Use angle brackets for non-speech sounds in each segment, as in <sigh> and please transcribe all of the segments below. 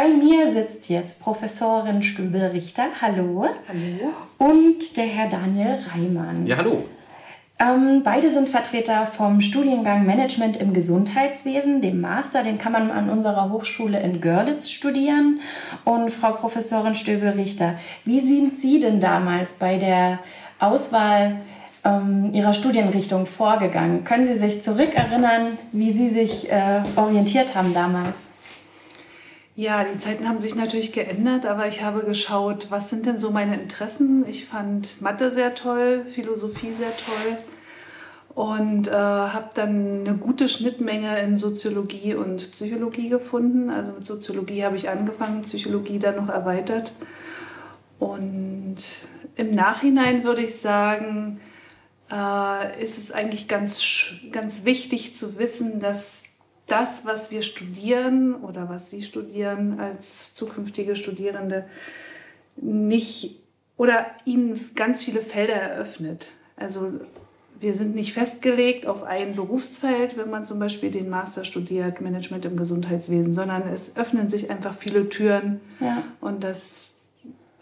Bei mir sitzt jetzt Professorin Stübel-Richter. Hallo. Hallo. Und der Herr Daniel Reimann. Ja, hallo. Ähm, beide sind Vertreter vom Studiengang Management im Gesundheitswesen, dem Master. Den kann man an unserer Hochschule in Görlitz studieren. Und Frau Professorin Stöbel-Richter, wie sind Sie denn damals bei der Auswahl ähm, Ihrer Studienrichtung vorgegangen? Können Sie sich zurückerinnern, wie Sie sich äh, orientiert haben damals? Ja, die Zeiten haben sich natürlich geändert, aber ich habe geschaut, was sind denn so meine Interessen. Ich fand Mathe sehr toll, Philosophie sehr toll und äh, habe dann eine gute Schnittmenge in Soziologie und Psychologie gefunden. Also mit Soziologie habe ich angefangen, Psychologie dann noch erweitert. Und im Nachhinein würde ich sagen, äh, ist es eigentlich ganz, ganz wichtig zu wissen, dass das, was wir studieren oder was Sie studieren als zukünftige Studierende, nicht oder Ihnen ganz viele Felder eröffnet. Also wir sind nicht festgelegt auf ein Berufsfeld, wenn man zum Beispiel den Master studiert, Management im Gesundheitswesen, sondern es öffnen sich einfach viele Türen ja. und das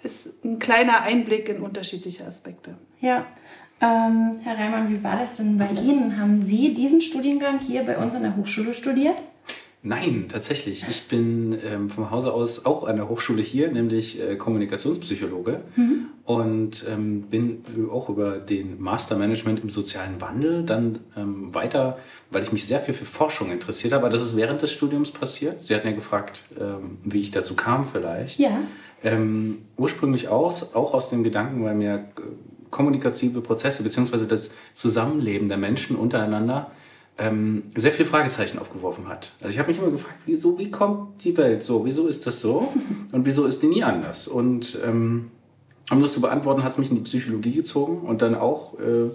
ist ein kleiner Einblick in unterschiedliche Aspekte. Ja, ähm, Herr Reimann, wie war das denn bei Ihnen? Haben Sie diesen Studiengang hier bei uns an der Hochschule studiert? Nein, tatsächlich. Ich bin ähm, vom Hause aus auch an der Hochschule hier, nämlich äh, Kommunikationspsychologe mhm. und ähm, bin auch über den Mastermanagement im sozialen Wandel dann ähm, weiter, weil ich mich sehr viel für Forschung interessiert habe. Aber das ist während des Studiums passiert. Sie hatten ja gefragt, ähm, wie ich dazu kam vielleicht. Ja. Ähm, ursprünglich aus, auch aus dem Gedanken, weil mir äh, kommunikative Prozesse beziehungsweise das Zusammenleben der Menschen untereinander ähm, sehr viele Fragezeichen aufgeworfen hat. Also ich habe mich immer gefragt, wieso, wie kommt die Welt so? Wieso ist das so? <laughs> Und wieso ist die nie anders? Und ähm, um das zu beantworten, hat es mich in die Psychologie gezogen und dann auch äh,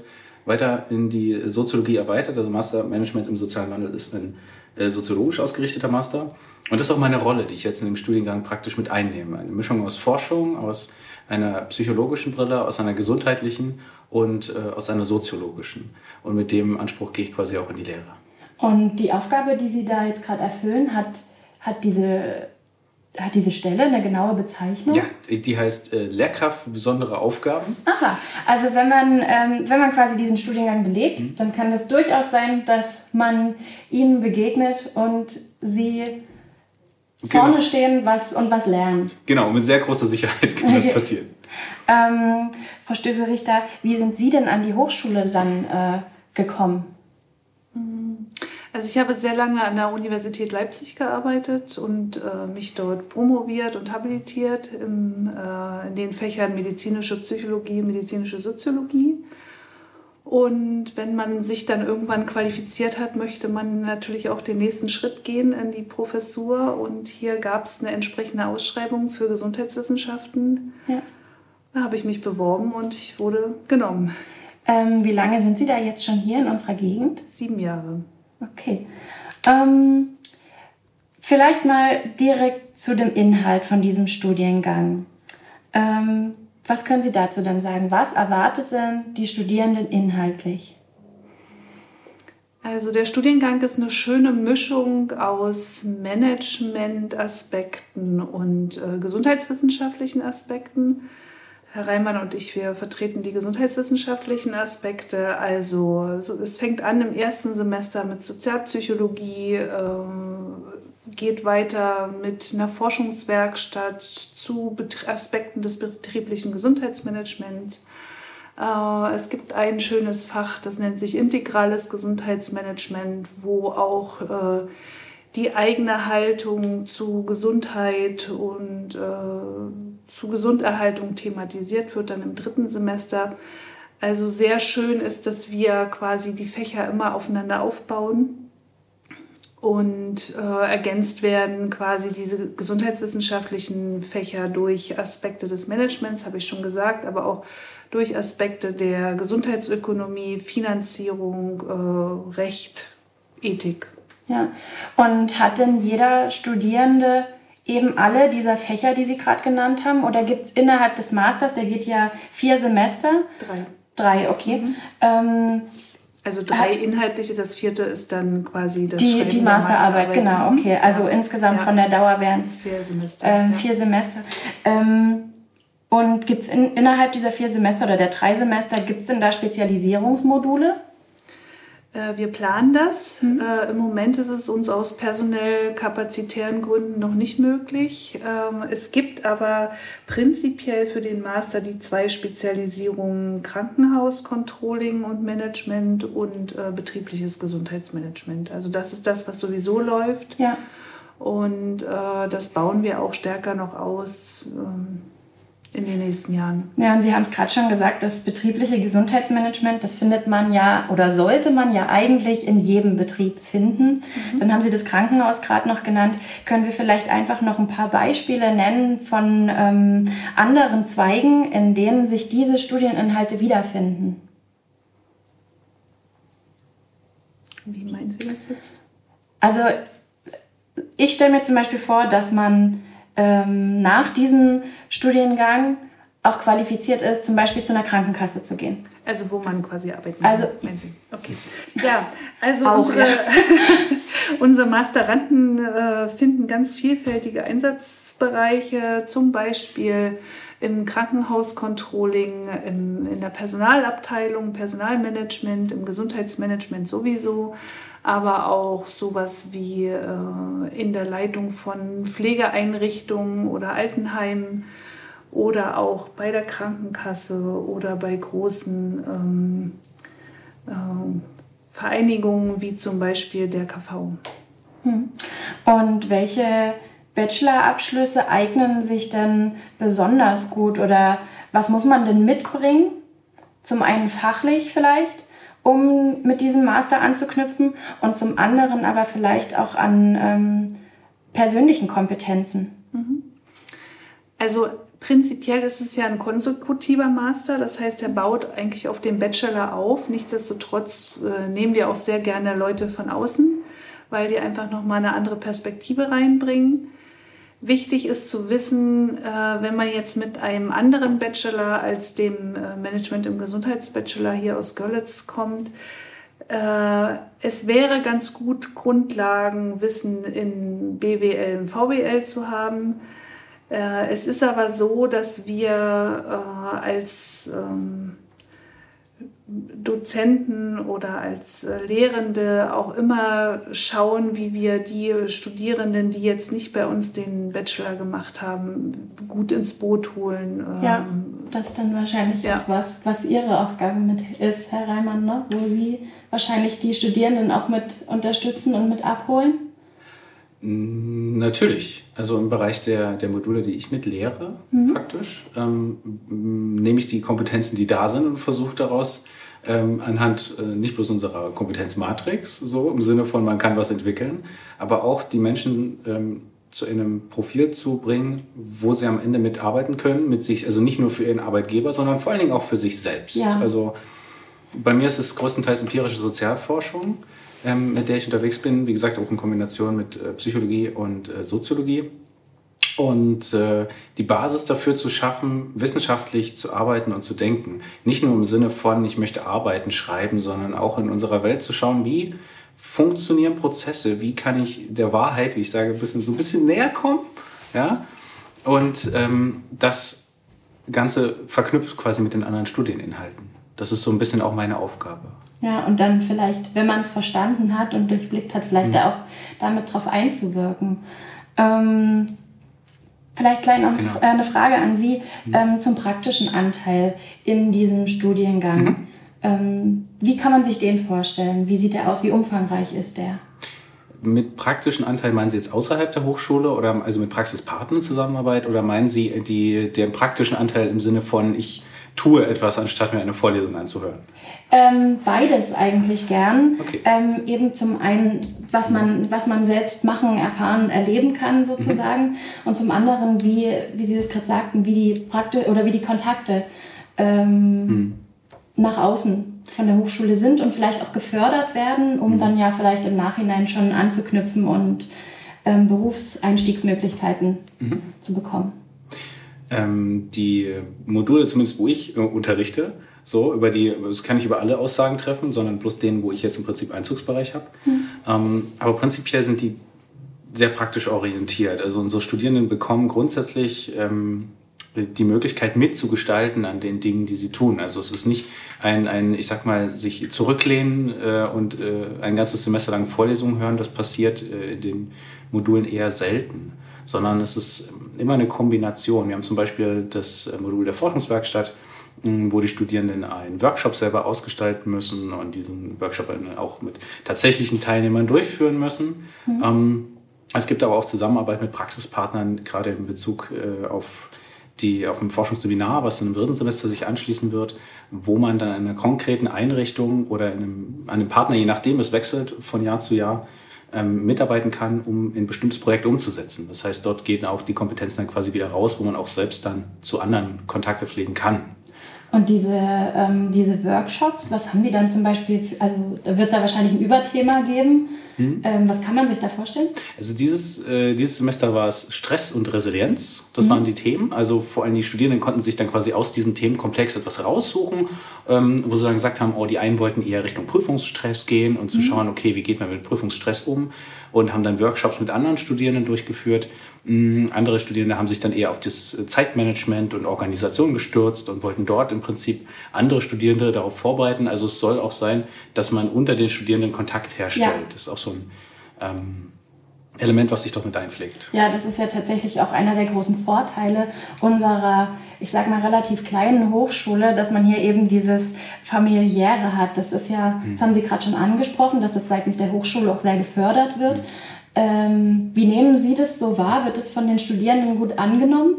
weiter in die Soziologie erweitert. Also Master Management im sozialen Wandel ist ein äh, soziologisch ausgerichteter Master. Und das ist auch meine Rolle, die ich jetzt in dem Studiengang praktisch mit einnehme. Eine Mischung aus Forschung, aus einer psychologischen Brille, aus einer gesundheitlichen und äh, aus einer soziologischen. Und mit dem Anspruch gehe ich quasi auch in die Lehre. Und die Aufgabe, die Sie da jetzt gerade erfüllen, hat, hat diese hat diese Stelle eine genaue Bezeichnung? Ja, die heißt äh, Lehrkraft für besondere Aufgaben. Aha, also wenn man, ähm, wenn man quasi diesen Studiengang belegt, mhm. dann kann es durchaus sein, dass man ihnen begegnet und sie genau. vorne stehen was, und was lernen. Genau, mit sehr großer Sicherheit kann das <laughs> passieren. Ähm, Frau Stöbel-Richter, wie sind Sie denn an die Hochschule dann äh, gekommen? Also ich habe sehr lange an der Universität Leipzig gearbeitet und äh, mich dort promoviert und habilitiert im, äh, in den Fächern medizinische Psychologie, medizinische Soziologie. Und wenn man sich dann irgendwann qualifiziert hat, möchte man natürlich auch den nächsten Schritt gehen in die Professur. Und hier gab es eine entsprechende Ausschreibung für Gesundheitswissenschaften. Ja. Da habe ich mich beworben und ich wurde genommen. Ähm, wie lange sind Sie da jetzt schon hier in unserer Gegend? Sieben Jahre. Okay. Ähm, vielleicht mal direkt zu dem Inhalt von diesem Studiengang. Ähm, was können Sie dazu dann sagen? Was erwartet denn die Studierenden inhaltlich? Also der Studiengang ist eine schöne Mischung aus Management-Aspekten und äh, gesundheitswissenschaftlichen Aspekten. Herr Reimann und ich, wir vertreten die gesundheitswissenschaftlichen Aspekte. Also es fängt an im ersten Semester mit Sozialpsychologie, ähm, geht weiter mit einer Forschungswerkstatt zu Aspekten des betrieblichen Gesundheitsmanagements. Äh, es gibt ein schönes Fach, das nennt sich integrales Gesundheitsmanagement, wo auch äh, die eigene Haltung zu Gesundheit und äh, zu Gesunderhaltung thematisiert wird, dann im dritten Semester. Also sehr schön ist, dass wir quasi die Fächer immer aufeinander aufbauen und äh, ergänzt werden quasi diese gesundheitswissenschaftlichen Fächer durch Aspekte des Managements, habe ich schon gesagt, aber auch durch Aspekte der Gesundheitsökonomie, Finanzierung, äh, Recht, Ethik. Ja, und hat denn jeder Studierende eben alle dieser Fächer, die Sie gerade genannt haben? Oder gibt es innerhalb des Masters, der geht ja vier Semester? Drei. Drei, okay. Mhm. Ähm, also drei inhaltliche, das vierte ist dann quasi das Die, die Masterarbeit, Masterarbeit, genau, okay. Also ja. insgesamt ja. von der Dauer wären es vier Semester. Ähm, vier Semester. Ähm, und gibt es in, innerhalb dieser vier Semester oder der drei Semester, gibt es denn da Spezialisierungsmodule? Äh, wir planen das. Mhm. Äh, Im Moment ist es uns aus personell kapazitären Gründen noch nicht möglich. Ähm, es gibt aber prinzipiell für den Master die zwei Spezialisierungen Krankenhaus, Controlling und Management und äh, betriebliches Gesundheitsmanagement. Also das ist das, was sowieso läuft. Ja. Und äh, das bauen wir auch stärker noch aus. Ähm, in den nächsten Jahren. Ja, und Sie haben es gerade schon gesagt, das betriebliche Gesundheitsmanagement, das findet man ja oder sollte man ja eigentlich in jedem Betrieb finden. Mhm. Dann haben Sie das Krankenhaus gerade noch genannt. Können Sie vielleicht einfach noch ein paar Beispiele nennen von ähm, anderen Zweigen, in denen sich diese Studieninhalte wiederfinden? Wie meinen Sie das jetzt? Also ich stelle mir zum Beispiel vor, dass man ähm, nach diesem Studiengang auch qualifiziert ist, zum Beispiel zu einer Krankenkasse zu gehen. Also wo man quasi arbeiten also, meinen Sie? Okay. Ja, also auch, unsere, ja. <laughs> unsere Masteranden äh, finden ganz vielfältige Einsatzbereiche, zum Beispiel im Krankenhauscontrolling, im, in der Personalabteilung, Personalmanagement, im Gesundheitsmanagement sowieso, aber auch sowas wie äh, in der Leitung von Pflegeeinrichtungen oder Altenheimen oder auch bei der Krankenkasse oder bei großen ähm, äh, Vereinigungen wie zum Beispiel der KV. Hm. Und welche Bachelorabschlüsse eignen sich denn besonders gut oder was muss man denn mitbringen? Zum einen fachlich vielleicht um mit diesem Master anzuknüpfen und zum anderen aber vielleicht auch an ähm, persönlichen Kompetenzen. Mhm. Also prinzipiell ist es ja ein konsekutiver Master, das heißt, er baut eigentlich auf dem Bachelor auf. Nichtsdestotrotz äh, nehmen wir auch sehr gerne Leute von außen, weil die einfach nochmal eine andere Perspektive reinbringen. Wichtig ist zu wissen, äh, wenn man jetzt mit einem anderen Bachelor als dem äh, Management im Gesundheitsbachelor hier aus Görlitz kommt, äh, es wäre ganz gut, Grundlagenwissen in BWL und VWL zu haben. Es ist aber so, dass wir als ähm, Dozenten oder als äh, Lehrende auch immer schauen, wie wir die Studierenden, die jetzt nicht bei uns den Bachelor gemacht haben, gut ins Boot holen. Ja, ähm, das ist dann wahrscheinlich ja. auch was, was Ihre Aufgabe mit ist, Herr Reimann, ne? wo Sie wahrscheinlich die Studierenden auch mit unterstützen und mit abholen. Natürlich. Also im Bereich der, der Module, die ich mitlehre, mhm. faktisch, ähm, nehme ich die Kompetenzen, die da sind und versuche daraus ähm, anhand äh, nicht bloß unserer Kompetenzmatrix, so im Sinne von, man kann was entwickeln, aber auch die Menschen ähm, zu einem Profil zu bringen, wo sie am Ende mitarbeiten können, mit sich, also nicht nur für ihren Arbeitgeber, sondern vor allen Dingen auch für sich selbst. Ja. Also bei mir ist es größtenteils empirische Sozialforschung ähm, mit der ich unterwegs bin. Wie gesagt, auch in Kombination mit äh, Psychologie und äh, Soziologie. Und äh, die Basis dafür zu schaffen, wissenschaftlich zu arbeiten und zu denken. Nicht nur im Sinne von, ich möchte arbeiten, schreiben, sondern auch in unserer Welt zu schauen, wie funktionieren Prozesse, wie kann ich der Wahrheit, wie ich sage, ein bisschen, so ein bisschen näher kommen. Ja? Und ähm, das Ganze verknüpft quasi mit den anderen Studieninhalten. Das ist so ein bisschen auch meine Aufgabe. Ja, und dann vielleicht, wenn man es verstanden hat und durchblickt hat, vielleicht mhm. auch damit drauf einzuwirken. Ähm, vielleicht gleich noch genau. eine Frage an Sie mhm. ähm, zum praktischen Anteil in diesem Studiengang. Mhm. Ähm, wie kann man sich den vorstellen? Wie sieht der aus? Wie umfangreich ist der? Mit praktischen Anteil meinen Sie jetzt außerhalb der Hochschule oder also mit Praxispartnern Zusammenarbeit oder meinen Sie die, den praktischen Anteil im Sinne von, ich tue etwas, anstatt mir eine Vorlesung anzuhören? Ähm, beides eigentlich gern. Okay. Ähm, eben zum einen, was man, was man selbst machen, erfahren, erleben kann sozusagen. Mhm. Und zum anderen, wie, wie Sie das gerade sagten, wie die Prakti oder wie die Kontakte ähm, mhm. nach außen von der Hochschule sind und vielleicht auch gefördert werden, um mhm. dann ja vielleicht im Nachhinein schon anzuknüpfen und ähm, Berufseinstiegsmöglichkeiten mhm. zu bekommen. Ähm, die Module, zumindest wo ich äh, unterrichte, so über die, das kann ich über alle Aussagen treffen, sondern bloß denen, wo ich jetzt im Prinzip Einzugsbereich habe. Mhm. Ähm, aber prinzipiell sind die sehr praktisch orientiert. Also unsere Studierenden bekommen grundsätzlich ähm, die Möglichkeit mitzugestalten an den Dingen, die sie tun. Also es ist nicht ein, ein ich sag mal, sich zurücklehnen äh, und äh, ein ganzes Semester lang Vorlesungen hören. Das passiert äh, in den Modulen eher selten, sondern es ist immer eine Kombination. Wir haben zum Beispiel das äh, Modul der Forschungswerkstatt, wo die Studierenden einen Workshop selber ausgestalten müssen und diesen Workshop auch mit tatsächlichen Teilnehmern durchführen müssen. Mhm. Ähm, es gibt aber auch Zusammenarbeit mit Praxispartnern, gerade in Bezug äh, auf die auf dem Forschungsseminar, was in einem dritten Semester sich anschließen wird, wo man dann in einer konkreten Einrichtung oder in einem, einem Partner, je nachdem es wechselt von Jahr zu Jahr, ähm, mitarbeiten kann, um ein bestimmtes Projekt umzusetzen. Das heißt, dort gehen auch die Kompetenzen dann quasi wieder raus, wo man auch selbst dann zu anderen Kontakte pflegen kann. Und diese, ähm, diese Workshops, was haben die dann zum Beispiel, also da wird es ja wahrscheinlich ein Überthema geben. Mhm. Ähm, was kann man sich da vorstellen? Also dieses, äh, dieses Semester war es Stress und Resilienz, das mhm. waren die Themen. Also vor allem die Studierenden konnten sich dann quasi aus diesem Themenkomplex etwas raussuchen, ähm, wo sie dann gesagt haben, oh, die einen wollten eher Richtung Prüfungsstress gehen und zu mhm. schauen, okay, wie geht man mit Prüfungsstress um und haben dann Workshops mit anderen Studierenden durchgeführt. Mm, andere Studierende haben sich dann eher auf das Zeitmanagement und Organisation gestürzt und wollten dort im Prinzip andere Studierende darauf vorbereiten. Also es soll auch sein, dass man unter den Studierenden Kontakt herstellt. Ja. Das ist auch so ein ähm, Element, was sich doch mit einpflegt. Ja, das ist ja tatsächlich auch einer der großen Vorteile unserer, ich sag mal, relativ kleinen Hochschule, dass man hier eben dieses familiäre hat. Das ist ja, das haben Sie gerade schon angesprochen, dass das seitens der Hochschule auch sehr gefördert wird. Mhm. Ähm, wie nehmen Sie das so wahr? Wird es von den Studierenden gut angenommen?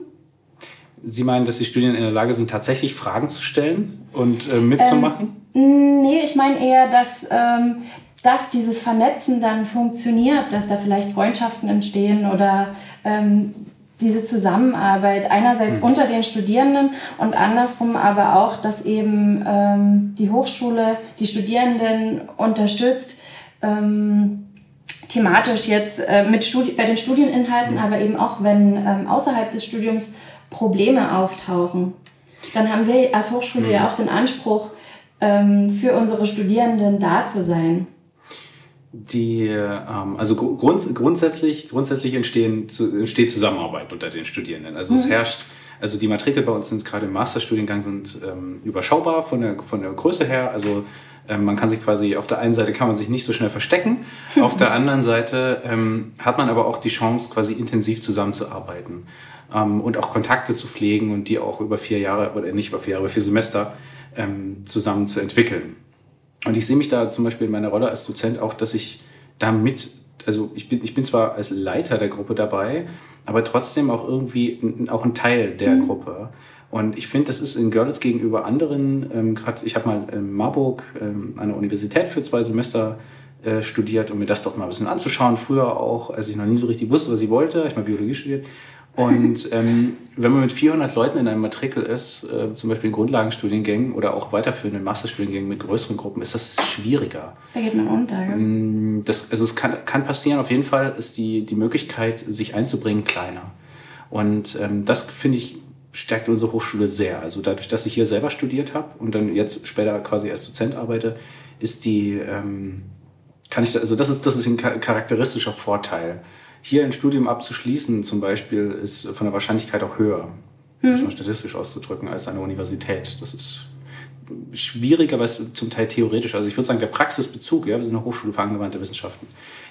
Sie meinen, dass die Studierenden in der Lage sind, tatsächlich Fragen zu stellen und äh, mitzumachen? Ähm, nee, ich meine eher, dass, ähm, dass dieses Vernetzen dann funktioniert, dass da vielleicht Freundschaften entstehen oder ähm, diese Zusammenarbeit einerseits mhm. unter den Studierenden und andersrum aber auch, dass eben ähm, die Hochschule die Studierenden unterstützt, ähm, thematisch jetzt äh, mit Studi bei den Studieninhalten, aber eben auch, wenn ähm, außerhalb des Studiums Probleme auftauchen. Dann haben wir als Hochschule mhm. ja auch den Anspruch, ähm, für unsere Studierenden da zu sein. Die, ähm, also grund, grundsätzlich, grundsätzlich entstehen, zu, entsteht Zusammenarbeit unter den Studierenden. Also mhm. es herrscht, also die Matrikel bei uns sind gerade im Masterstudiengang sind ähm, überschaubar von der, von der Größe her. Also ähm, man kann sich quasi, auf der einen Seite kann man sich nicht so schnell verstecken, <laughs> auf der anderen Seite ähm, hat man aber auch die Chance, quasi intensiv zusammenzuarbeiten ähm, und auch Kontakte zu pflegen und die auch über vier Jahre, oder nicht über vier Jahre, über vier Semester ähm, zusammen zu entwickeln. Und ich sehe mich da zum Beispiel in meiner Rolle als Dozent auch, dass ich da mit, also ich bin, ich bin zwar als Leiter der Gruppe dabei, aber trotzdem auch irgendwie auch ein Teil der mhm. Gruppe. Und ich finde, das ist in Görlitz gegenüber anderen, ähm, gerade ich habe mal in Marburg ähm, an der Universität für zwei Semester äh, studiert, um mir das doch mal ein bisschen anzuschauen. Früher auch, als ich noch nie so richtig wusste, was ich wollte. Ich habe Biologie studiert. Und <laughs> ähm, wenn man mit 400 Leuten in einem Matrikel ist, äh, zum Beispiel in Grundlagenstudiengängen oder auch weiterführenden Masterstudiengängen mit größeren Gruppen, ist das schwieriger. Da geht man unter. Ja? Mm, das, also es kann, kann passieren. Auf jeden Fall ist die, die Möglichkeit, sich einzubringen, kleiner. Und ähm, das finde ich stärkt unsere Hochschule sehr. Also dadurch, dass ich hier selber studiert habe und dann jetzt später quasi als Dozent arbeite, ist die, ähm, kann ich, also das ist, das ist ein charakteristischer Vorteil. Hier ein Studium abzuschließen zum Beispiel ist von der Wahrscheinlichkeit auch höher, mhm. muss man statistisch auszudrücken, als eine Universität. Das ist schwieriger, aber es ist zum Teil theoretisch. Also ich würde sagen, der Praxisbezug, ja, wir sind eine Hochschule für angewandte Wissenschaften,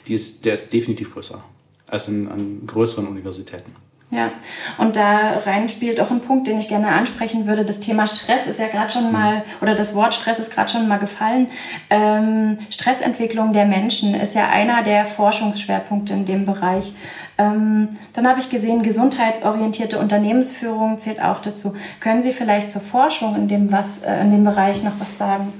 die ist, der ist definitiv größer als in, an größeren Universitäten. Ja, und da rein spielt auch ein Punkt, den ich gerne ansprechen würde. Das Thema Stress ist ja gerade schon mal, oder das Wort Stress ist gerade schon mal gefallen. Ähm, Stressentwicklung der Menschen ist ja einer der Forschungsschwerpunkte in dem Bereich. Ähm, dann habe ich gesehen, gesundheitsorientierte Unternehmensführung zählt auch dazu. Können Sie vielleicht zur Forschung in dem, was, äh, in dem Bereich noch was sagen?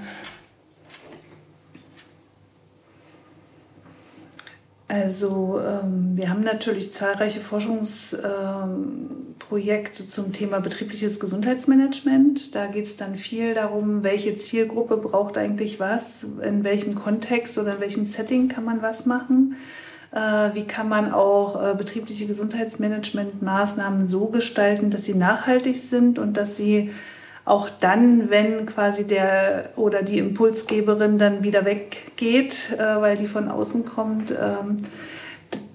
Also ähm, wir haben natürlich zahlreiche Forschungsprojekte ähm, zum Thema betriebliches Gesundheitsmanagement. Da geht es dann viel darum, welche Zielgruppe braucht eigentlich was, in welchem Kontext oder in welchem Setting kann man was machen. Äh, wie kann man auch äh, betriebliche Gesundheitsmanagementmaßnahmen so gestalten, dass sie nachhaltig sind und dass sie auch dann, wenn quasi der oder die Impulsgeberin dann wieder weggeht, äh, weil die von außen kommt, ähm,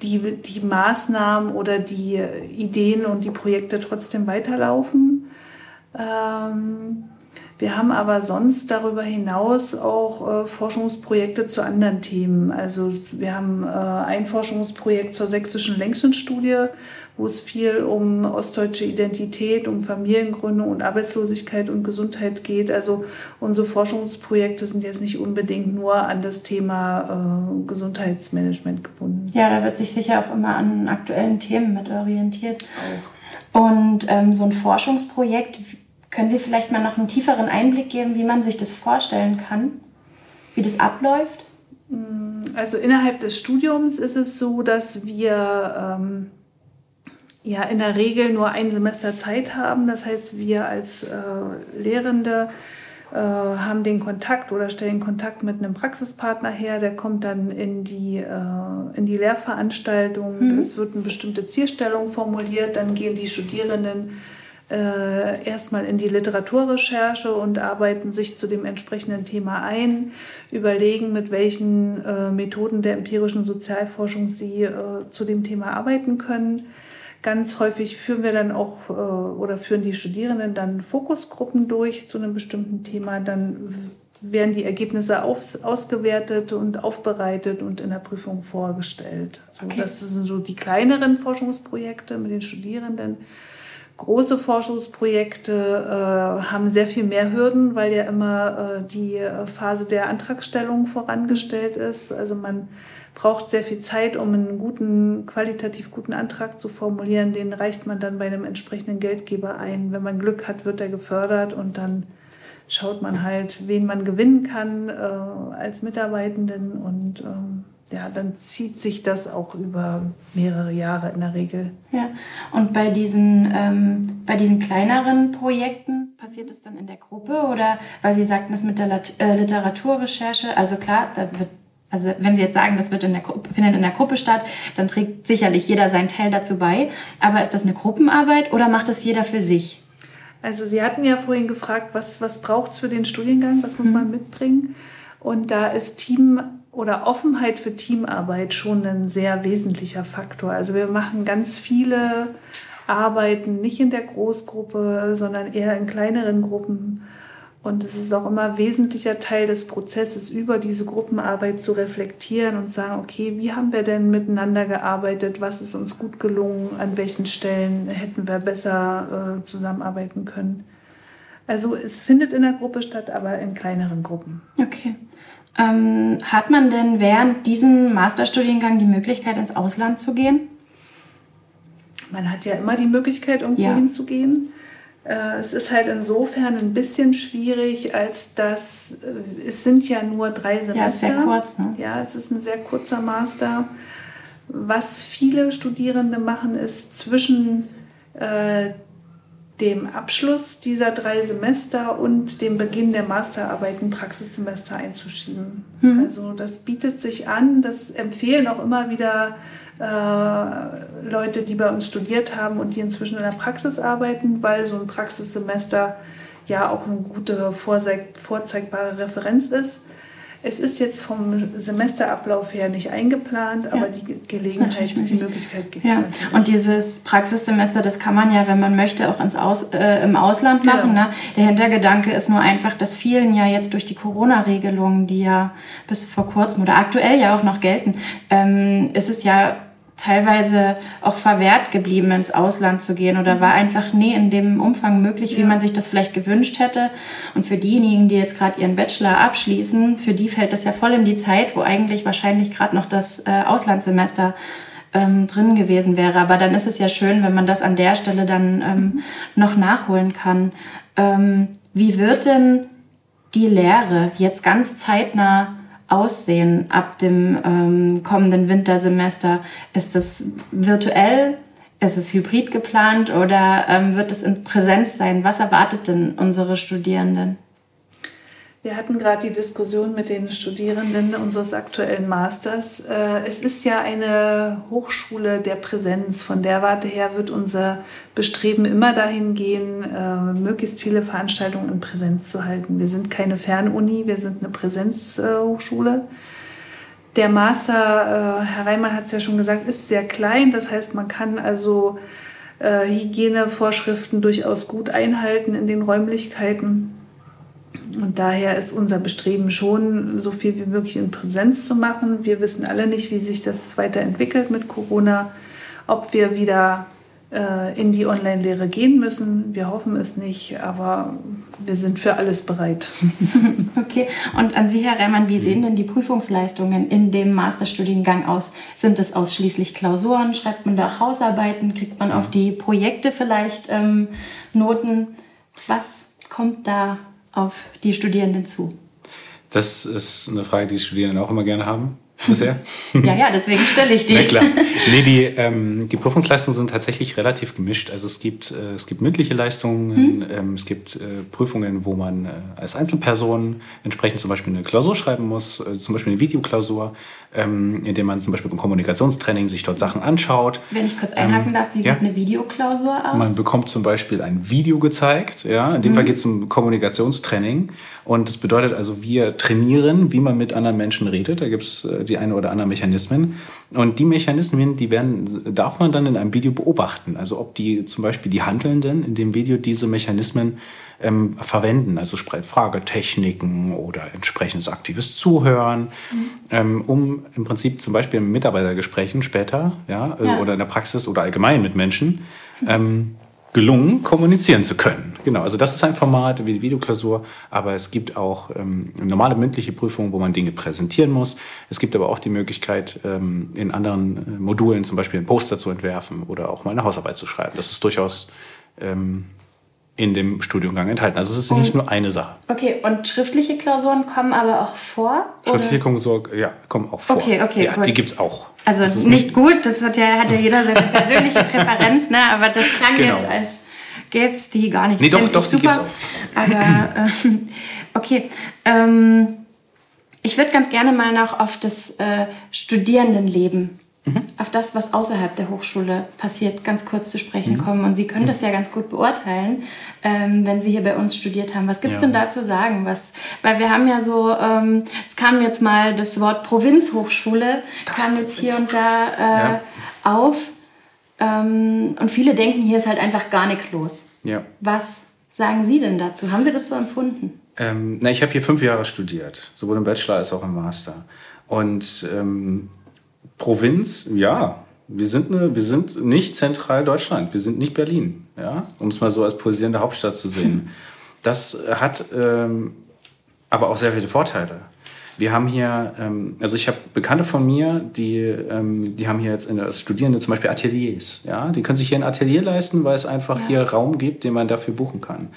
die, die Maßnahmen oder die Ideen und die Projekte trotzdem weiterlaufen. Ähm, wir haben aber sonst darüber hinaus auch äh, Forschungsprojekte zu anderen Themen. Also wir haben äh, ein Forschungsprojekt zur sächsischen Längchenstudie, wo es viel um ostdeutsche Identität, um Familiengründung und Arbeitslosigkeit und Gesundheit geht. Also unsere Forschungsprojekte sind jetzt nicht unbedingt nur an das Thema äh, Gesundheitsmanagement gebunden. Ja, da wird sich sicher auch immer an aktuellen Themen mit orientiert. Auch. Und ähm, so ein Forschungsprojekt, können Sie vielleicht mal noch einen tieferen Einblick geben, wie man sich das vorstellen kann, wie das abläuft? Also innerhalb des Studiums ist es so, dass wir ähm, ja in der Regel nur ein Semester Zeit haben. Das heißt, wir als äh, Lehrende äh, haben den Kontakt oder stellen Kontakt mit einem Praxispartner her, der kommt dann in die, äh, in die Lehrveranstaltung. Mhm. Es wird eine bestimmte Zielstellung formuliert, dann gehen die Studierenden äh, erstmal in die Literaturrecherche und arbeiten sich zu dem entsprechenden Thema ein, überlegen, mit welchen äh, Methoden der empirischen Sozialforschung sie äh, zu dem Thema arbeiten können. Ganz häufig führen wir dann auch äh, oder führen die Studierenden dann Fokusgruppen durch zu einem bestimmten Thema. Dann werden die Ergebnisse aus, ausgewertet und aufbereitet und in der Prüfung vorgestellt. So, okay. Das sind so die kleineren Forschungsprojekte mit den Studierenden. Große Forschungsprojekte äh, haben sehr viel mehr Hürden, weil ja immer äh, die Phase der Antragstellung vorangestellt ist. Also man braucht sehr viel Zeit, um einen guten, qualitativ guten Antrag zu formulieren. Den reicht man dann bei einem entsprechenden Geldgeber ein. Wenn man Glück hat, wird er gefördert und dann schaut man halt, wen man gewinnen kann äh, als Mitarbeitenden und ähm, ja, dann zieht sich das auch über mehrere Jahre in der Regel. Ja, und bei diesen, ähm, bei diesen kleineren Projekten passiert es dann in der Gruppe oder weil Sie sagten, das mit der Lat äh, Literaturrecherche, also klar, da wird also wenn Sie jetzt sagen, das wird in der Gruppe, findet in der Gruppe statt, dann trägt sicherlich jeder seinen Teil dazu bei. Aber ist das eine Gruppenarbeit oder macht das jeder für sich? Also Sie hatten ja vorhin gefragt, was, was braucht es für den Studiengang, was muss mhm. man mitbringen? Und da ist Team oder Offenheit für Teamarbeit schon ein sehr wesentlicher Faktor. Also wir machen ganz viele Arbeiten nicht in der Großgruppe, sondern eher in kleineren Gruppen. Und es ist auch immer wesentlicher Teil des Prozesses, über diese Gruppenarbeit zu reflektieren und sagen, okay, wie haben wir denn miteinander gearbeitet? Was ist uns gut gelungen? An welchen Stellen hätten wir besser äh, zusammenarbeiten können? Also es findet in der Gruppe statt, aber in kleineren Gruppen. Okay. Ähm, hat man denn während diesem Masterstudiengang die Möglichkeit, ins Ausland zu gehen? Man hat ja immer die Möglichkeit, irgendwo ja. hinzugehen. Äh, es ist halt insofern ein bisschen schwierig, als dass äh, es sind ja nur drei Semester. Ja, sehr kurz. Ne? Ja, es ist ein sehr kurzer Master. Was viele Studierende machen, ist zwischen äh, dem Abschluss dieser drei Semester und dem Beginn der Masterarbeit ein Praxissemester einzuschieben. Mhm. Also das bietet sich an, das empfehlen auch immer wieder äh, Leute, die bei uns studiert haben und die inzwischen in der Praxis arbeiten, weil so ein Praxissemester ja auch eine gute vorzeigbare Referenz ist. Es ist jetzt vom Semesterablauf her nicht eingeplant, aber ja, die Gelegenheit, die Möglichkeit gibt es. Ja. Und dieses Praxissemester, das kann man ja, wenn man möchte, auch ins Aus, äh, im Ausland machen. Genau. Ne? Der Hintergedanke ist nur einfach, dass vielen ja jetzt durch die Corona-Regelungen, die ja bis vor kurzem oder aktuell ja auch noch gelten, ähm, ist es ja teilweise auch verwehrt geblieben, ins Ausland zu gehen oder war einfach nie in dem Umfang möglich, wie man sich das vielleicht gewünscht hätte. Und für diejenigen, die jetzt gerade ihren Bachelor abschließen, für die fällt das ja voll in die Zeit, wo eigentlich wahrscheinlich gerade noch das äh, Auslandssemester ähm, drin gewesen wäre. Aber dann ist es ja schön, wenn man das an der Stelle dann ähm, noch nachholen kann. Ähm, wie wird denn die Lehre jetzt ganz zeitnah aussehen ab dem ähm, kommenden Wintersemester? Ist das virtuell? Ist es hybrid geplant oder ähm, wird es in Präsenz sein? Was erwartet denn unsere Studierenden? Wir hatten gerade die Diskussion mit den Studierenden unseres aktuellen Masters. Äh, es ist ja eine Hochschule der Präsenz. Von der Warte her wird unser Bestreben immer dahin gehen, äh, möglichst viele Veranstaltungen in Präsenz zu halten. Wir sind keine Fernuni, wir sind eine Präsenzhochschule. Der Master, äh, Herr Reimann hat es ja schon gesagt, ist sehr klein. Das heißt, man kann also Hygienevorschriften durchaus gut einhalten in den Räumlichkeiten. Und daher ist unser Bestreben schon, so viel wie möglich in Präsenz zu machen. Wir wissen alle nicht, wie sich das weiterentwickelt mit Corona, ob wir wieder äh, in die Online-Lehre gehen müssen. Wir hoffen es nicht, aber wir sind für alles bereit. <laughs> okay, und an Sie, Herr Reimann, wie sehen denn die Prüfungsleistungen in dem Masterstudiengang aus? Sind es ausschließlich Klausuren? Schreibt man da Hausarbeiten? Kriegt man auf die Projekte vielleicht ähm, Noten? Was kommt da auf die Studierenden zu? Das ist eine Frage, die die Studierenden auch immer gerne haben bisher. ja, ja, deswegen stelle ich die. Na klar. Nee, die, ähm, die Prüfungsleistungen sind tatsächlich relativ gemischt. Also es gibt, äh, es gibt mündliche Leistungen, hm. ähm, es gibt äh, Prüfungen, wo man äh, als Einzelperson entsprechend zum Beispiel eine Klausur schreiben muss, äh, zum Beispiel eine Videoklausur, ähm, indem man zum Beispiel beim Kommunikationstraining sich dort Sachen anschaut. Wenn ich kurz einhaken ähm, darf, wie ja? sieht eine Videoklausur aus? Man bekommt zum Beispiel ein Video gezeigt. Ja? In dem hm. Fall geht es um Kommunikationstraining. Und das bedeutet also, wir trainieren, wie man mit anderen Menschen redet. Da gibt es äh, die eine oder anderen Mechanismen. Und die Mechanismen, die werden, darf man dann in einem Video beobachten. Also ob die zum Beispiel die Handelnden in dem Video diese Mechanismen ähm, verwenden, also Fragetechniken oder entsprechendes aktives Zuhören, mhm. ähm, um im Prinzip zum Beispiel in Mitarbeitergesprächen später ja, ja. oder in der Praxis oder allgemein mit Menschen ähm, gelungen, kommunizieren zu können. Genau, also das ist ein Format wie die Videoklausur, aber es gibt auch ähm, normale mündliche Prüfungen, wo man Dinge präsentieren muss. Es gibt aber auch die Möglichkeit, ähm, in anderen äh, Modulen zum Beispiel ein Poster zu entwerfen oder auch mal eine Hausarbeit zu schreiben. Das ist durchaus ähm, in dem Studiengang enthalten. Also es ist und, nicht nur eine Sache. Okay, und schriftliche Klausuren kommen aber auch vor? Schriftliche Klausuren, ja, kommen auch vor. Okay, okay. Ja, gut. die gibt es auch. Also nicht, nicht, gut, das hat ja, hat ja jeder seine <laughs> persönliche Präferenz, ne? aber das klang genau. jetzt, als gäbe es die gar nicht. Nee, doch, doch, die gibt es auch. Aber, äh, <laughs> okay. Ähm, ich würde ganz gerne mal noch auf das äh, Studierendenleben mhm. auf das, was außerhalb der Hochschule passiert, ganz kurz zu sprechen mhm. kommen. Und Sie können mhm. das ja ganz gut beurteilen, ähm, wenn Sie hier bei uns studiert haben. Was gibt es ja. denn da zu sagen? Was, weil wir haben ja so, ähm, es kam jetzt mal das Wort Provinzhochschule, das kam jetzt hier und da äh, ja. auf. Ähm, und viele denken, hier ist halt einfach gar nichts los. Ja. Was sagen Sie denn dazu? Haben Sie das so empfunden? Ähm, na, ich habe hier fünf Jahre studiert, sowohl im Bachelor als auch im Master. Und ähm, Provinz, ja, wir sind, eine, wir sind nicht Zentraldeutschland, wir sind nicht Berlin, ja, um es mal so als pulsierende Hauptstadt zu sehen. <laughs> Das hat ähm, aber auch sehr viele Vorteile. Wir haben hier, ähm, also ich habe Bekannte von mir, die, ähm, die haben hier jetzt in, als Studierende zum Beispiel Ateliers. Ja? Die können sich hier ein Atelier leisten, weil es einfach ja. hier Raum gibt, den man dafür buchen kann.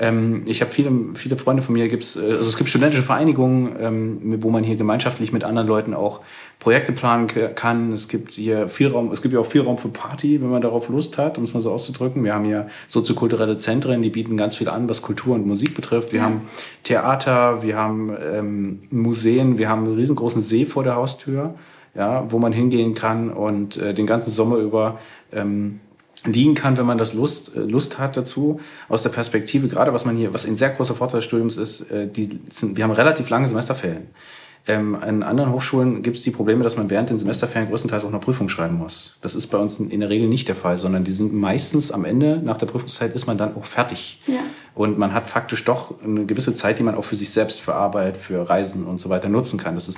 Ähm, ich habe viele, viele Freunde von mir, gibt's, äh, also es gibt studentische Vereinigungen, ähm, wo man hier gemeinschaftlich mit anderen Leuten auch Projekte planen kann. Es gibt hier viel Raum, es gibt ja auch viel Raum für Party, wenn man darauf Lust hat, um es mal so auszudrücken. Wir haben hier soziokulturelle Zentren, die bieten ganz viel an, was Kultur und Musik betrifft. Wir ja. haben Theater, wir haben ähm, Museen, wir haben einen riesengroßen See vor der Haustür, ja, wo man hingehen kann und äh, den ganzen Sommer über ähm, dienen kann, wenn man das Lust, äh, Lust hat dazu. Aus der Perspektive, gerade was man hier, was ein sehr großer Vorteil des Studiums ist, äh, die sind, wir haben relativ lange Semesterferien. Ähm, an anderen Hochschulen gibt es die Probleme, dass man während den Semesterferien größtenteils auch eine Prüfung schreiben muss. Das ist bei uns in der Regel nicht der Fall, sondern die sind meistens am Ende, nach der Prüfungszeit, ist man dann auch fertig. Ja. Und man hat faktisch doch eine gewisse Zeit, die man auch für sich selbst, für Arbeit, für Reisen und so weiter nutzen kann. Das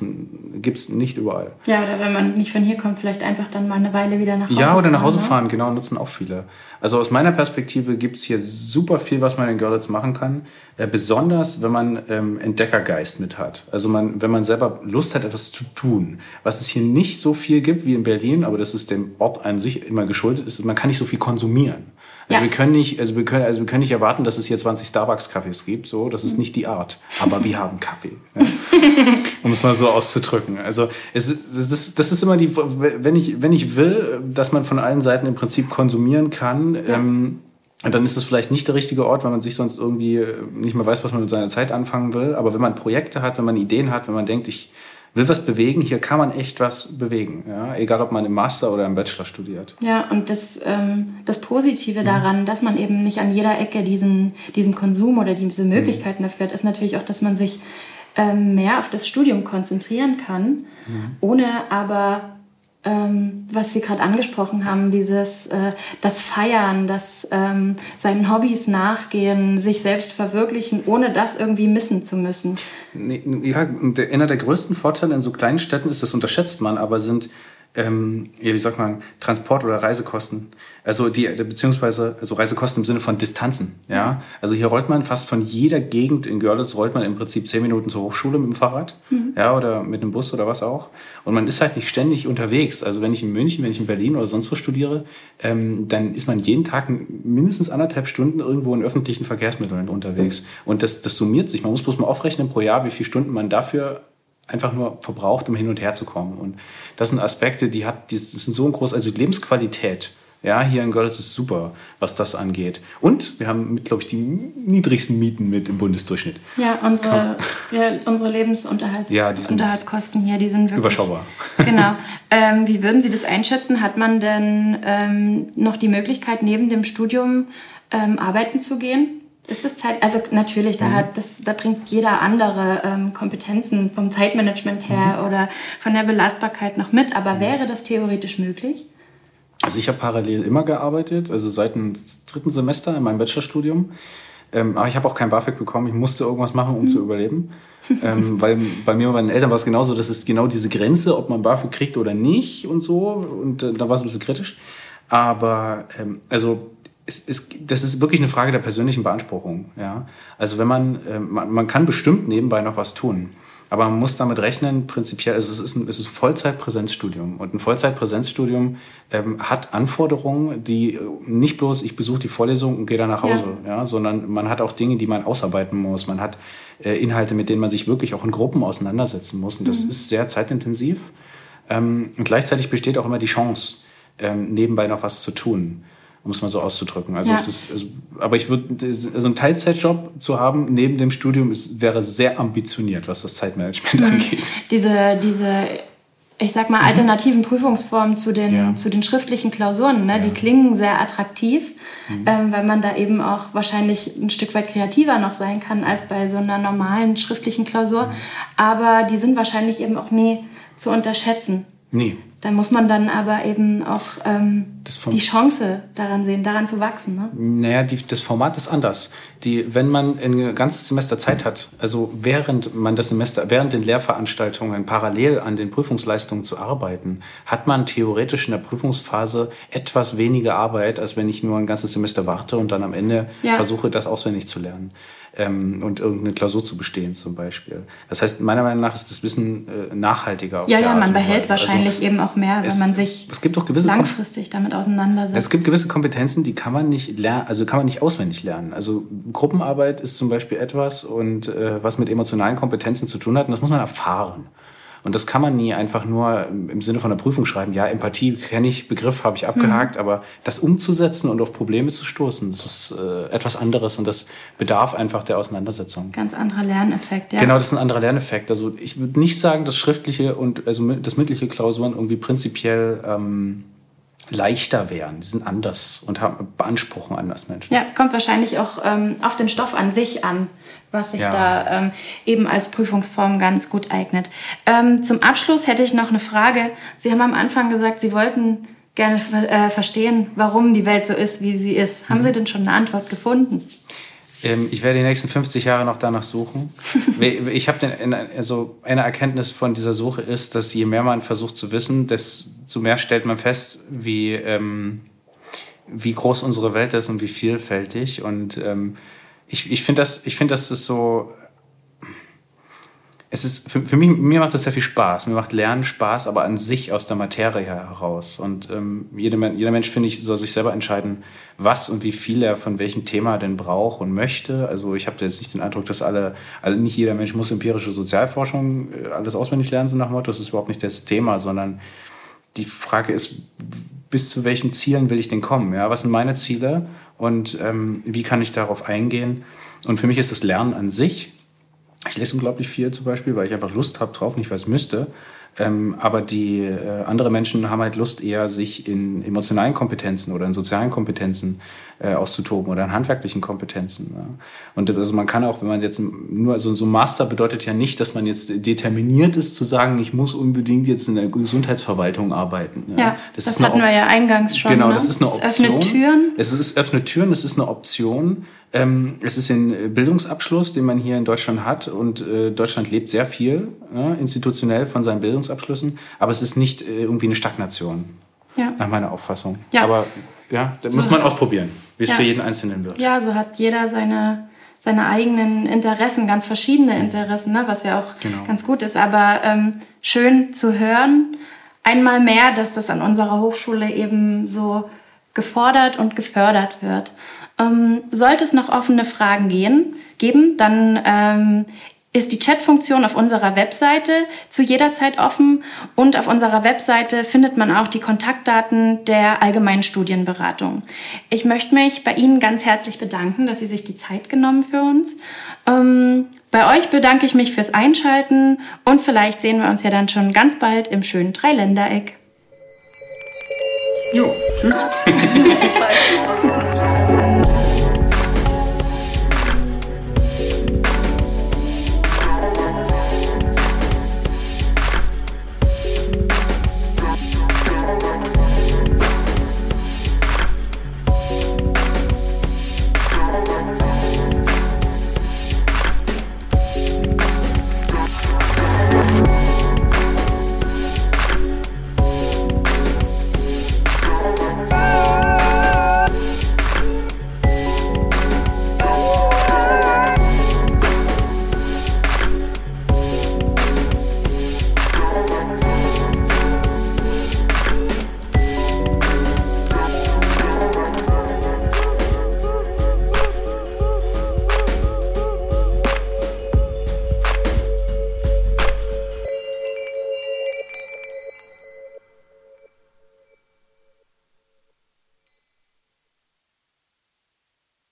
gibt es nicht überall. Ja, oder wenn man nicht von hier kommt, vielleicht einfach dann mal eine Weile wieder nach Hause Ja, oder nach Hause fahren, ne? genau, nutzen auch viele. Also aus meiner Perspektive gibt es hier super viel, was man in Görlitz machen kann. Äh, besonders, wenn man ähm, Entdeckergeist mit hat. Also man, wenn man selber Lust hat, etwas zu tun. Was es hier nicht so viel gibt wie in Berlin, aber das ist dem Ort an sich immer geschuldet, ist, man kann nicht so viel konsumieren. Also ja. wir können nicht, also wir können, also wir können nicht erwarten, dass es hier 20 Starbucks-Kaffees gibt. So, das ist nicht die Art. Aber wir haben Kaffee. Ja. <laughs> um es mal so auszudrücken. Also es, das, das ist immer die, wenn ich, wenn ich will, dass man von allen Seiten im Prinzip konsumieren kann. Ja. Ähm, dann ist es vielleicht nicht der richtige Ort, weil man sich sonst irgendwie nicht mehr weiß, was man mit seiner Zeit anfangen will. Aber wenn man Projekte hat, wenn man Ideen hat, wenn man denkt, ich will was bewegen, hier kann man echt was bewegen. Ja? Egal, ob man im Master oder im Bachelor studiert. Ja, und das, ähm, das Positive mhm. daran, dass man eben nicht an jeder Ecke diesen, diesen Konsum oder diese Möglichkeiten mhm. dafür hat, ist natürlich auch, dass man sich ähm, mehr auf das Studium konzentrieren kann, mhm. ohne aber ähm, was Sie gerade angesprochen haben, dieses äh, das Feiern, das ähm, seinen Hobbys nachgehen, sich selbst verwirklichen, ohne das irgendwie missen zu müssen. Ja, einer der größten Vorteile in so kleinen Städten ist, das unterschätzt man, aber sind ähm, ja, wie sagt man, Transport- oder Reisekosten. Also die, beziehungsweise also Reisekosten im Sinne von Distanzen. Ja? Also hier rollt man fast von jeder Gegend in Görlitz rollt man im Prinzip zehn Minuten zur Hochschule mit dem Fahrrad mhm. ja, oder mit einem Bus oder was auch. Und man ist halt nicht ständig unterwegs. Also wenn ich in München, wenn ich in Berlin oder sonst wo studiere, ähm, dann ist man jeden Tag mindestens anderthalb Stunden irgendwo in öffentlichen Verkehrsmitteln unterwegs. Mhm. Und das, das summiert sich. Man muss bloß mal aufrechnen pro Jahr, wie viele Stunden man dafür einfach nur verbraucht, um hin und her zu kommen. Und das sind Aspekte, die hat, die sind so groß, also die Lebensqualität. Ja, hier in Görlitz ist super, was das angeht. Und wir haben, glaube ich, die niedrigsten Mieten mit im Bundesdurchschnitt. Ja, unsere, ja, unsere Lebensunterhaltskosten ja, hier, die sind wirklich... Überschaubar. <laughs> Genau. <laughs> Ähm, wie würden Sie das einschätzen? Hat man denn ähm, noch die Möglichkeit, neben dem Studium ähm, arbeiten zu gehen? Ist das Zeit? Also natürlich, da, mhm. hat das, da bringt jeder andere ähm, Kompetenzen vom Zeitmanagement her mhm. oder von der Belastbarkeit noch mit. Aber mhm. wäre das theoretisch möglich? Also ich habe parallel immer gearbeitet, also seit dem dritten Semester in meinem Bachelorstudium. Ähm, aber ich habe auch kein BAföG bekommen. Ich musste irgendwas machen, um mhm. zu überleben. ähm, weil bei mir und meinen Eltern war es genauso, das ist genau diese Grenze, ob man BAföG kriegt oder nicht und so. Und äh, da war es ein bisschen kritisch. Aber ähm, also es, es, das ist wirklich eine Frage der persönlichen Beanspruchung. Ja? Also wenn man, äh, man, man kann bestimmt nebenbei noch was tun. Aber man muss damit rechnen, prinzipiell, also es ist ein, es ist Vollzeit-Präsenzstudium. Und ein Vollzeit-Präsenzstudium ähm, hat Anforderungen, die äh, nicht bloß, ich besuche die Vorlesung und gehe dann nach Hause, ja. ja. sondern man hat auch Dinge, die man ausarbeiten muss. Man hat äh, Inhalte, mit denen man sich wirklich auch in Gruppen auseinandersetzen muss. Und das mhm. ist sehr zeitintensiv. Ähm, und gleichzeitig besteht auch immer die Chance, ähm, nebenbei noch was zu tun um es mal so auszudrücken. Also ja. es ist, also, aber ich würde, so also einen Teilzeitjob zu haben neben dem Studium ist, wäre sehr ambitioniert, was das Zeitmanagement mhm. angeht. Diese, diese, ich sag mal, mhm. alternativen Prüfungsformen zu den, ja. zu den schriftlichen Klausuren, ne, ja. die klingen sehr attraktiv, mhm. ähm, weil man da eben auch wahrscheinlich ein Stück weit kreativer noch sein kann als bei so einer normalen schriftlichen Klausur. Mhm. Aber die sind wahrscheinlich eben auch nie zu unterschätzen. Nee. Da muss man dann aber eben auch ähm, die Chance daran sehen, daran zu wachsen. Ne? Naja, die, das Format ist anders. Die, wenn man ein ganzes Semester Zeit hat, also während man das Semester, während den Lehrveranstaltungen parallel an den Prüfungsleistungen zu arbeiten, hat man theoretisch in der Prüfungsphase etwas weniger Arbeit, als wenn ich nur ein ganzes Semester warte und dann am Ende ja. versuche, das auswendig zu lernen ähm, und irgendeine Klausur zu bestehen zum Beispiel. Das heißt, meiner Meinung nach ist das Wissen äh, nachhaltiger. ja, ja, man behält also wahrscheinlich also, eben auch mehr, wenn es, man sich es gibt auch gewisse langfristig damit auseinandersetzt. Es gibt gewisse Kompetenzen, die kann man nicht lernen, also kann man nicht auswendig lernen. Also Gruppenarbeit ist zum Beispiel etwas und äh, was mit emotionalen Kompetenzen zu tun hat, und das muss man erfahren. Und das kann man nie einfach nur im Sinne von der Prüfung schreiben. Ja, Empathie kenne ich, Begriff habe ich abgehakt, mhm. aber das umzusetzen und auf Probleme zu stoßen, das ist äh, etwas anderes und das bedarf einfach der Auseinandersetzung. Ganz anderer Lerneffekt, ja. Genau, das ist ein anderer Lerneffekt. Also ich würde nicht sagen, dass schriftliche und also das mündliche Klausuren irgendwie prinzipiell ähm, leichter wären. Die sind anders und haben beanspruchen anders Menschen. Ja, kommt wahrscheinlich auch ähm, auf den Stoff an sich an was sich ja. da ähm, eben als Prüfungsform ganz gut eignet. Ähm, zum Abschluss hätte ich noch eine Frage. Sie haben am Anfang gesagt, Sie wollten gerne äh, verstehen, warum die Welt so ist, wie sie ist. Haben mhm. Sie denn schon eine Antwort gefunden? Ähm, ich werde die nächsten 50 Jahre noch danach suchen. <laughs> ich habe also eine Erkenntnis von dieser Suche ist, dass je mehr man versucht zu wissen, desto mehr stellt man fest, wie, ähm, wie groß unsere Welt ist und wie vielfältig. Und ähm, ich, ich finde das, ich finde, das ist so es ist für, für mich, mir macht das sehr viel Spaß. Mir macht Lernen Spaß, aber an sich aus der Materie heraus. Und ähm, jeder, jeder Mensch, finde ich, soll sich selber entscheiden, was und wie viel er von welchem Thema denn braucht und möchte. Also ich habe jetzt nicht den Eindruck, dass alle, also nicht jeder Mensch muss empirische Sozialforschung äh, alles auswendig lernen, so nach dem Motto. Das ist überhaupt nicht das Thema, sondern die Frage ist, bis zu welchen Zielen will ich denn kommen? Ja? Was sind meine Ziele und ähm, wie kann ich darauf eingehen? Und für mich ist das Lernen an sich ich lese unglaublich viel zum Beispiel, weil ich einfach Lust habe drauf, nicht weil es müsste. Ähm, aber die äh, andere Menschen haben halt Lust eher, sich in emotionalen Kompetenzen oder in sozialen Kompetenzen äh, auszutoben oder in handwerklichen Kompetenzen. Ja. Und also man kann auch, wenn man jetzt nur so, so ein Master bedeutet ja nicht, dass man jetzt determiniert ist zu sagen, ich muss unbedingt jetzt in der Gesundheitsverwaltung arbeiten. Ja, ja das, das hatten wir ja eingangs schon. Genau, ne? das ist eine Option. Es öffnet Türen. Es, ist, es öffnet Türen, es ist eine Option. Ähm, es ist ein Bildungsabschluss, den man hier in Deutschland hat und äh, Deutschland lebt sehr viel ja, institutionell von seinen Bildungsabschlüssen, aber es ist nicht äh, irgendwie eine Stagnation, ja. nach meiner Auffassung. Ja. Aber ja, da so muss man ausprobieren, wie es ja. für jeden Einzelnen wird. Ja, so hat jeder seine, seine eigenen Interessen, ganz verschiedene Interessen, ne, was ja auch genau. ganz gut ist. Aber ähm, schön zu hören, einmal mehr, dass das an unserer Hochschule eben so gefordert und gefördert wird. Ähm, sollte es noch offene Fragen gehen, geben, dann ähm, ist die Chatfunktion auf unserer Webseite zu jeder Zeit offen und auf unserer Webseite findet man auch die Kontaktdaten der allgemeinen Studienberatung. Ich möchte mich bei Ihnen ganz herzlich bedanken, dass Sie sich die Zeit genommen für uns. Ähm, bei euch bedanke ich mich fürs Einschalten und vielleicht sehen wir uns ja dann schon ganz bald im schönen Dreiländereck. Jo, tschüss. <laughs> <laughs>